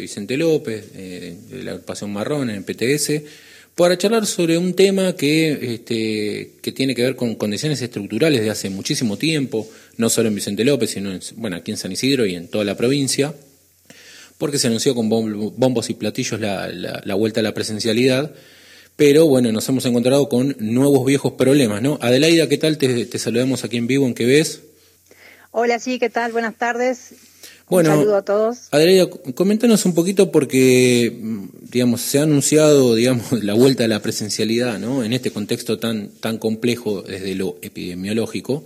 Vicente López, de la agrupación Marrón en el PTS, para charlar sobre un tema que, este, que tiene que ver con condiciones estructurales de hace muchísimo tiempo, no solo en Vicente López, sino bueno, aquí en San Isidro y en toda la provincia, porque se anunció con bombos y platillos la, la, vuelta a la presencialidad, pero bueno, nos hemos encontrado con nuevos viejos problemas, ¿no? Adelaida, ¿qué tal? Te, te saludamos aquí en vivo, ¿en qué ves? Hola, sí, ¿qué tal? Buenas tardes. Bueno, un saludo a todos. Adelaida, coméntanos un poquito porque, digamos, se ha anunciado, digamos, la vuelta a la presencialidad, ¿no? En este contexto tan, tan complejo desde lo epidemiológico.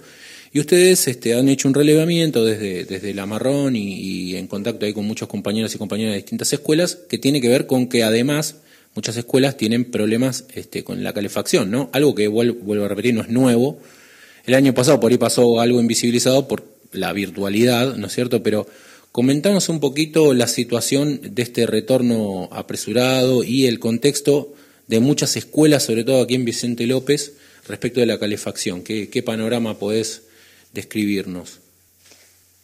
Y ustedes este, han hecho un relevamiento desde, desde la Marrón y, en contacto ahí con muchos compañeros y compañeras de distintas escuelas que tiene que ver con que además muchas escuelas tienen problemas este, con la calefacción, ¿no? Algo que vuelvo, vuelvo a repetir, no es nuevo. El año pasado por ahí pasó algo invisibilizado por la virtualidad, ¿no es cierto? Pero Comentanos un poquito la situación de este retorno apresurado y el contexto de muchas escuelas, sobre todo aquí en Vicente López, respecto de la calefacción. ¿Qué, panorama podés describirnos?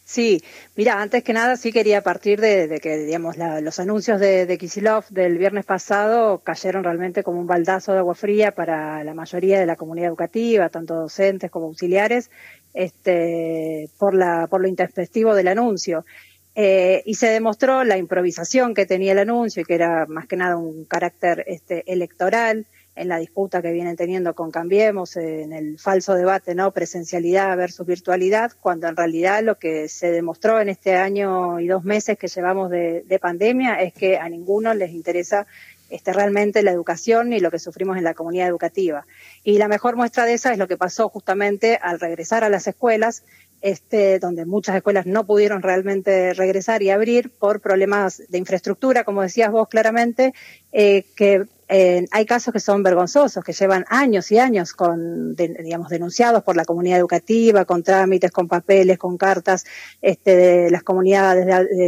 Sí, mira, antes que nada sí quería partir de, que, digamos, los anuncios de, de Kisilov del viernes pasado cayeron realmente como un baldazo de agua fría para la mayoría de la comunidad educativa, tanto docentes como auxiliares, este, por, la, por lo intempestivo del anuncio. Eh, y se demostró la improvisación que tenía el anuncio y que era más que nada un carácter este, electoral en la disputa que vienen teniendo con Cambiemos, en el falso debate, ¿no? Presencialidad versus virtualidad, cuando en realidad lo que se demostró en este año y dos meses que llevamos de pandemia es que a ninguno les interesa este, realmente la educación ni lo que sufrimos en la comunidad educativa. Y la mejor muestra de esa es lo que pasó justamente al regresar a las escuelas, este, donde muchas escuelas no pudieron realmente regresar y abrir por problemas de infraestructura, como decías vos claramente, eh, que eh, hay casos que son vergonzosos, que llevan años y años con, digamos, denunciados por la comunidad educativa, con trámites, con papeles, con cartas este, de las comunidades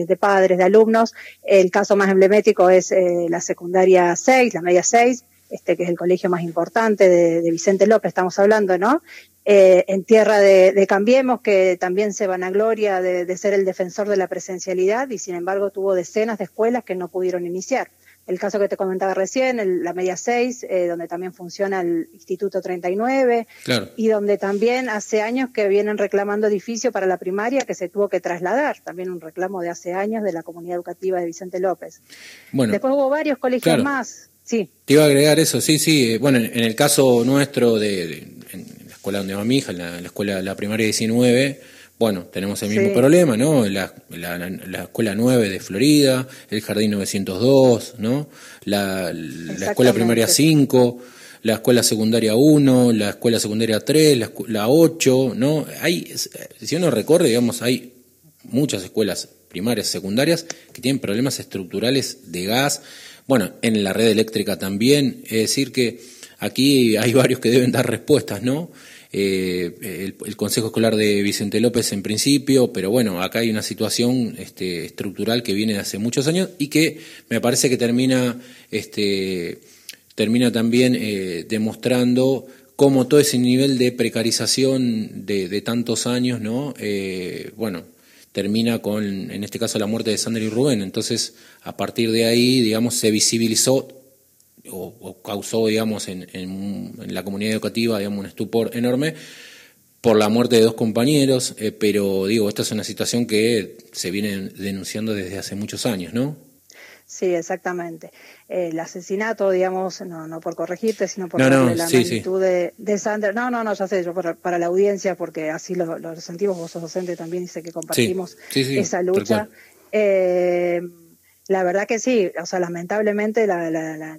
de, padres, de alumnos. El caso más emblemático es eh, la secundaria 6, la media 6, este, que es el colegio más importante de, de Vicente López, estamos hablando, ¿no? Eh, en tierra de, Cambiemos, que también se van a gloria de, ser el defensor de la presencialidad y sin embargo tuvo decenas de escuelas que no pudieron iniciar. El caso que te comentaba recién, la Media 6, eh, donde también funciona el Instituto 39, y donde también hace años que vienen reclamando edificio para la primaria que se tuvo que trasladar, también un reclamo de hace años de la comunidad educativa de Vicente López. Bueno, Después hubo varios colegios más. Sí. Te iba a agregar eso, sí, sí. Eh, bueno, en, el caso nuestro de, escuela donde va mi hija, la, la escuela la primaria 19, bueno, tenemos el mismo problema, ¿no? La, la, escuela 9 de Florida, el jardín 902, ¿no? La, la escuela primaria 5, la escuela secundaria 1, la escuela secundaria 3, la, la 8, ¿no? Hay, si uno recorre, digamos, hay muchas escuelas primarias, secundarias, que tienen problemas estructurales de gas, bueno, en la red eléctrica también, es decir que aquí hay varios que deben dar respuestas, ¿no? Eh, el, Consejo Escolar de Vicente López en principio, pero bueno, acá hay una situación este, estructural que viene de hace muchos años y que me parece que termina, este, termina también eh, demostrando cómo todo ese nivel de precarización de, tantos años, ¿no? Eh, bueno, termina con, en este caso, la muerte de Sandra y Rubén. Entonces, a partir de ahí, digamos, se visibilizó o, causó, digamos, en, la comunidad educativa, digamos, un estupor enorme por la muerte de dos compañeros, eh, pero digo, esta es una situación que se viene denunciando desde hace muchos años, ¿no? Sí, exactamente. El asesinato, digamos, no, no por corregirte, sino por la magnitud De, de Sander. No, no, no, ya sé, yo para, la audiencia, porque así lo, lo, sentimos, vos sos docente también, y sé que compartimos esa lucha. Eh, la verdad que sí, o sea, lamentablemente la, la,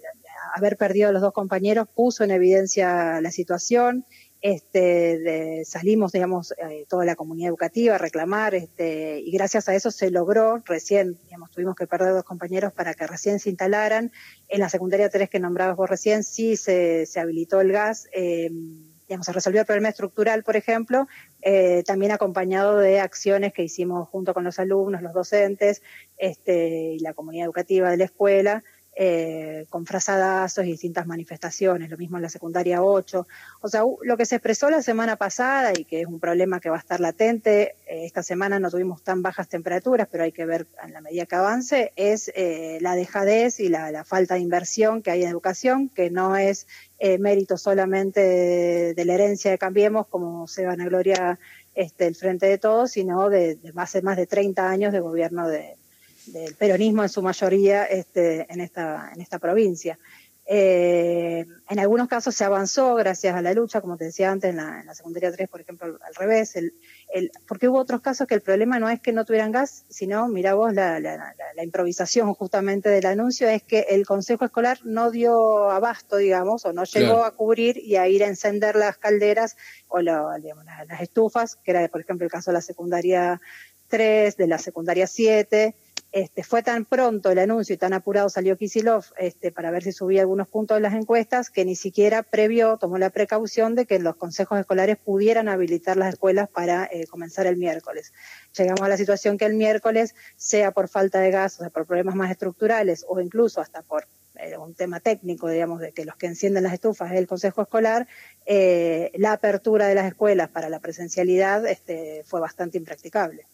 haber perdido a los dos compañeros puso en evidencia la situación. Este, salimos, digamos, eh, toda la comunidad educativa a reclamar, este, y gracias a eso se logró, recién, digamos, tuvimos que perder dos compañeros para que recién se instalaran. En la secundaria 3 que nombrabas vos recién, sí se, se habilitó el gas, eh, digamos, se resolvió el problema estructural, por ejemplo, eh, también acompañado de acciones que hicimos junto con los alumnos, los docentes, este, y la comunidad educativa de la escuela, eh, con frazadazos y distintas manifestaciones, lo mismo en la secundaria 8. O sea, lo que se expresó la semana pasada y que es un problema que va a estar latente, eh, esta semana no tuvimos tan bajas temperaturas, pero hay que ver en la medida que avance, es eh, la dejadez y la, falta de inversión que hay en educación, que no es mérito solamente de, la herencia de Cambiemos, como se van a gloria este, el Frente de Todos, sino de, de más, más de 30 años de gobierno de, del peronismo en su mayoría este, en, esta, en esta provincia. Eh, en algunos casos se avanzó gracias a la lucha, como te decía antes, en la, secundaria 3, por ejemplo, al, revés, el, el, porque hubo otros casos que el problema no es que no tuvieran gas, sino, mira vos, la, la, la, improvisación justamente del anuncio es que el Consejo Escolar no dio abasto, digamos, o no llegó a cubrir y a ir a encender las calderas o digamos, las, estufas, que era, por ejemplo, el caso de la secundaria 3, de la secundaria 7, este, fue tan pronto el anuncio y tan apurado salió Kisilov este, para ver si subía algunos puntos de las encuestas que ni siquiera previo tomó la precaución de que los consejos escolares pudieran habilitar las escuelas para eh, comenzar el miércoles. Llegamos a la situación que el miércoles, sea por falta de gas, o sea, por problemas más estructurales o incluso hasta por eh, un tema técnico, digamos, de que los que encienden las estufas es el consejo escolar, eh, la apertura de las escuelas para la presencialidad este, fue bastante impracticable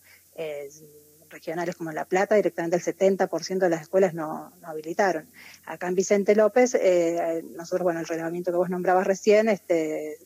regionales como La Plata, directamente el 70% de las escuelas no, habilitaron. Acá en Vicente López, eh, nosotros, bueno, el relevamiento que vos nombrabas recién, este,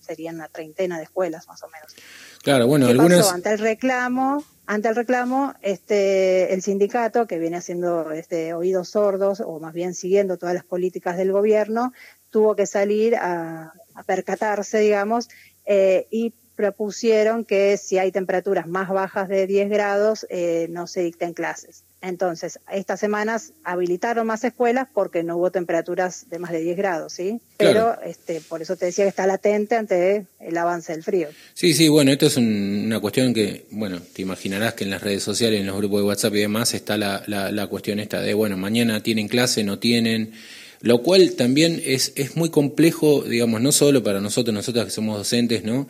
serían una treintena de escuelas más o menos. Claro, bueno, algunas... Ante el reclamo, ante el reclamo, este, el sindicato, que viene haciendo este, oídos sordos, o más bien siguiendo todas las políticas del gobierno, tuvo que salir a, percatarse, digamos, eh, y propusieron que si hay temperaturas más bajas de 10 grados eh, no se dicten clases. Entonces, estas semanas habilitaron más escuelas porque no hubo temperaturas de más de 10 grados, ¿sí? Pero este, por eso te decía que está latente ante el avance del frío. Sí, sí, bueno, esto es una cuestión que, bueno, te imaginarás que en las redes sociales, en los grupos de WhatsApp y demás está la, la, la cuestión esta de, bueno, mañana tienen clase, no tienen lo cual también es, es muy complejo, digamos, no solo para nosotros, nosotros que somos docentes, ¿no?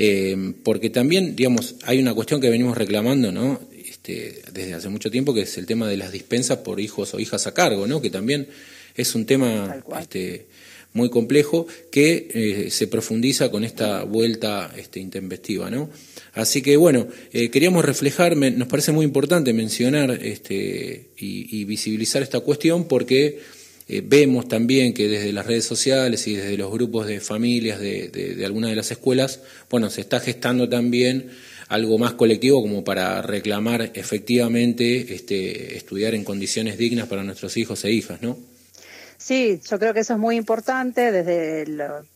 Eh, porque también, digamos, hay una cuestión que venimos reclamando, ¿no? Este, desde hace mucho tiempo, que es el tema de las dispensas por hijos o hijas a cargo, ¿no? Que también es un tema este, muy complejo que eh, se profundiza con esta vuelta este, intempestiva, ¿no? Así que bueno, eh, queríamos reflejar, nos parece muy importante mencionar este, y visibilizar esta cuestión porque eh, vemos también que desde las redes sociales y desde los grupos de familias de, de, algunas de las escuelas, bueno, se está gestando también algo más colectivo como para reclamar efectivamente este, estudiar en condiciones dignas para nuestros hijos e hijas, ¿no? Sí, yo creo que eso es muy importante. Desde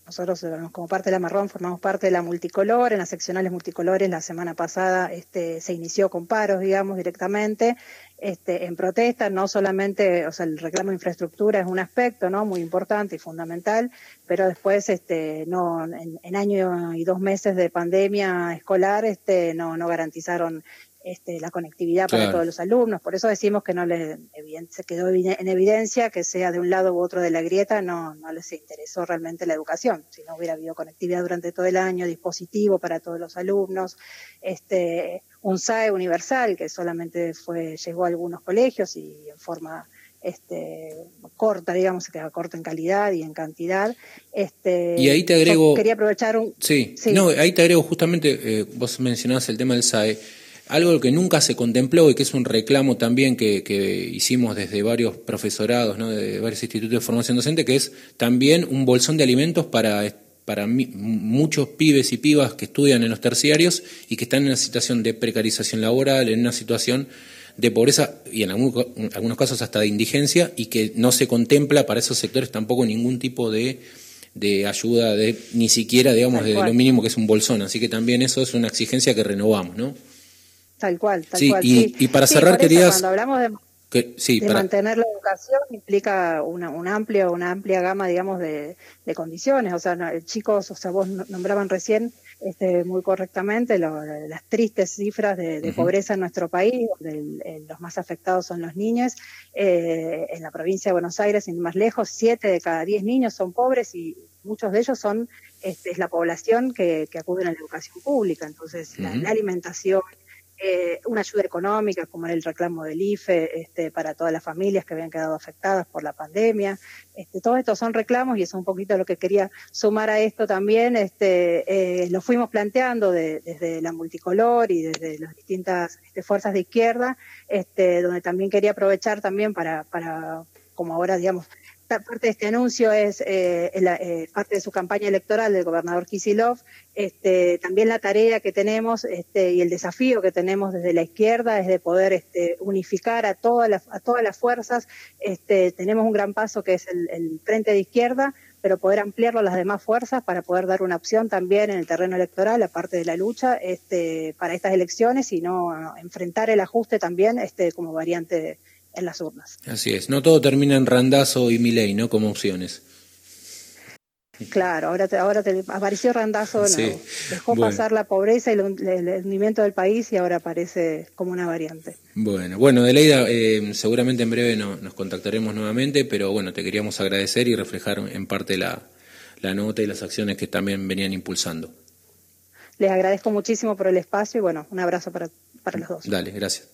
nosotros como parte de la Marrón formamos parte de la multicolor. En las seccionales multicolores la semana pasada este, se inició con paros, digamos, directamente este, en protesta, no solamente, o sea, el reclamo de infraestructura es un aspecto, ¿no? Muy importante y fundamental, pero después, este, no, en, en año y dos meses de pandemia escolar, este, no, no garantizaron este, la conectividad para todos los alumnos. Por eso decimos que no les se quedó en evidencia que sea de un lado u otro de la grieta, no, no les interesó realmente la educación. Si no hubiera habido conectividad durante todo el año, dispositivo para todos los alumnos, este, un SAE universal que solamente fue, llegó a algunos colegios y en forma este, corta, digamos, que corta en calidad y en cantidad. Este, y ahí te agrego. Quería aprovechar un. Sí, no, ahí te agrego justamente, eh, vos mencionabas el tema del SAE algo que nunca se contempló y que es un reclamo también que, que hicimos desde varios profesorados, ¿no? de varios institutos de formación docente, que es también un bolsón de alimentos para, para muchos pibes y pibas que estudian en los terciarios y que están en una situación de precarización laboral, en una situación de pobreza y en algunos, casos hasta de indigencia y que no se contempla para esos sectores tampoco ningún tipo de, de ayuda, de, ni siquiera, digamos, de lo mínimo que es un bolsón. Así que también eso es una exigencia que renovamos, ¿no? Tal cual, tal cual. Y, y para cerrar querías... Cuando hablamos de, mantener la educación implica una, una, amplia una amplia gama, digamos, de, condiciones. O sea, chicos, o sea, vos nombraban recién este, muy correctamente las tristes cifras de, pobreza en nuestro país, donde los más afectados son los niños. Eh, en la provincia de Buenos Aires, sin más lejos, siete de cada diez niños son pobres y muchos de ellos son este, es la población que, que acude a la educación pública. Entonces, la, alimentación, eh, una ayuda económica, como el reclamo del IFE, este, para todas las familias que habían quedado afectadas por la pandemia. Este, todos estos son reclamos y es un poquito lo que quería sumar a esto también. Este, eh, lo fuimos planteando desde la multicolor y desde las distintas este, fuerzas de izquierda, este, donde también quería aprovechar también para, para como ahora, digamos, parte de este anuncio es eh, eh, parte de su campaña electoral del gobernador Kisilov, este, también la tarea que tenemos este, y el desafío que tenemos desde la izquierda es de poder este, unificar a todas las, a todas las fuerzas. Tenemos un gran paso que es el, frente de izquierda, pero poder ampliarlo a las demás fuerzas para poder dar una opción también en el terreno electoral, aparte de la lucha, para estas elecciones y no enfrentar el ajuste también como variante de en las urnas. Así es, no todo termina en Randazo y Milei, ¿no? Como opciones. Claro, ahora te, ahora te apareció Randazo, dejó pasar la pobreza y el, hundimiento del país y ahora aparece como una variante. Bueno, bueno, Deleida, eh, seguramente en breve nos contactaremos nuevamente, pero bueno, te queríamos agradecer y reflejar en parte la, la nota y las acciones que también venían impulsando. Les agradezco muchísimo por el espacio y bueno, un abrazo para, para los dos. Dale, gracias.